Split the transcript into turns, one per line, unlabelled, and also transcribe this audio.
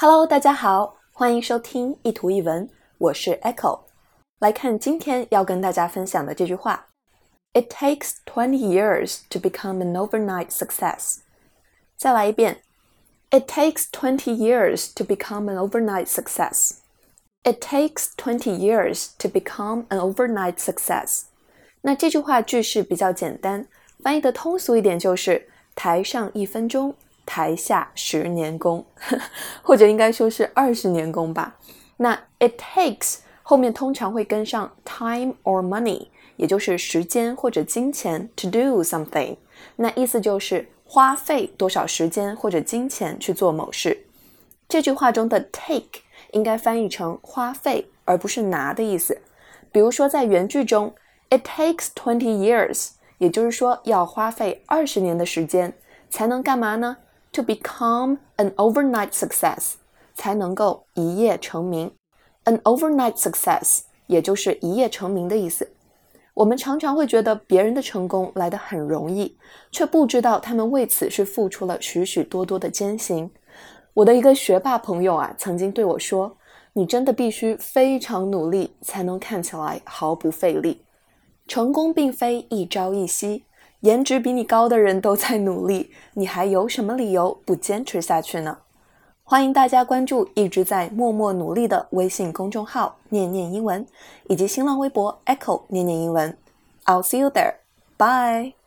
Hello，大家好，欢迎收听一图一文，我是 Echo。来看今天要跟大家分享的这句话：It takes twenty years to become an overnight success。再来一遍：It takes twenty years to become an overnight success。It takes twenty years to become an overnight success。那这句话句式比较简单，翻译的通俗一点就是“台上一分钟”。 台下十年功，或者应该说是二十年功吧。那 it takes 后面通常会跟上 time or money，也就是时间或者金钱 to do something。那意思就是花费多少时间或者金钱去做某事。这句话中的 take 应该翻译成花费，而不是拿的意思。比如说在原句中，it takes twenty years，也就是说要花费二十年的时间才能干嘛呢？To become an overnight success，才能够一夜成名。An overnight success，也就是一夜成名的意思。我们常常会觉得别人的成功来得很容易，却不知道他们为此是付出了许许多多的艰辛。我的一个学霸朋友啊，曾经对我说：“你真的必须非常努力，才能看起来毫不费力。成功并非一朝一夕。”颜值比你高的人都在努力，你还有什么理由不坚持下去呢？欢迎大家关注一直在默默努力的微信公众号“念念英文”，以及新浪微博 “Echo 念念英文”。I'll see you there. Bye.